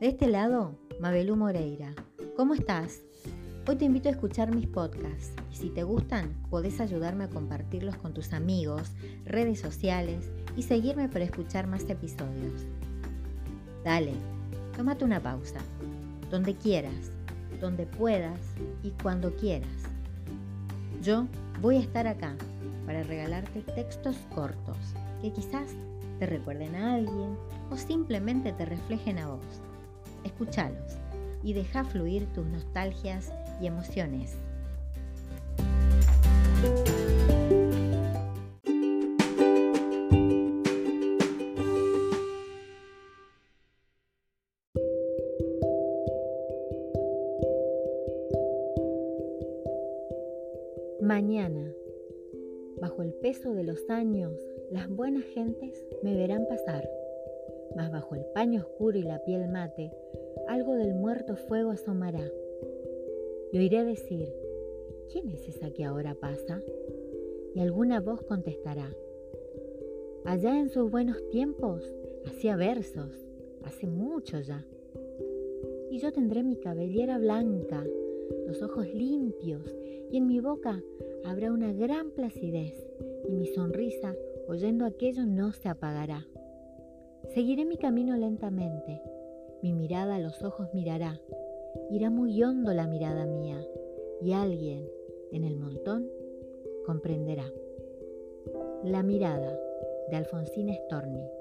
este lado, Mabelú Moreira. ¿Cómo estás? Hoy te invito a escuchar mis podcasts y si te gustan, podés ayudarme a compartirlos con tus amigos, redes sociales y seguirme para escuchar más episodios. Dale, tómate una pausa, donde quieras, donde puedas y cuando quieras. Yo voy a estar acá para regalarte textos cortos que quizás te recuerden a alguien o simplemente te reflejen a vos. Escúchalos y deja fluir tus nostalgias y emociones. Mañana, bajo el peso de los años, las buenas gentes me verán pasar, mas bajo el paño oscuro y la piel mate, algo del muerto fuego asomará. Y oiré decir, ¿quién es esa que ahora pasa? Y alguna voz contestará, allá en sus buenos tiempos hacía versos, hace mucho ya. Y yo tendré mi cabellera blanca, los ojos limpios, y en mi boca habrá una gran placidez, y mi sonrisa, oyendo aquello, no se apagará. Seguiré mi camino lentamente, mi mirada a los ojos mirará, irá muy hondo la mirada mía, y alguien en el montón comprenderá. La mirada de Alfonsina Storni.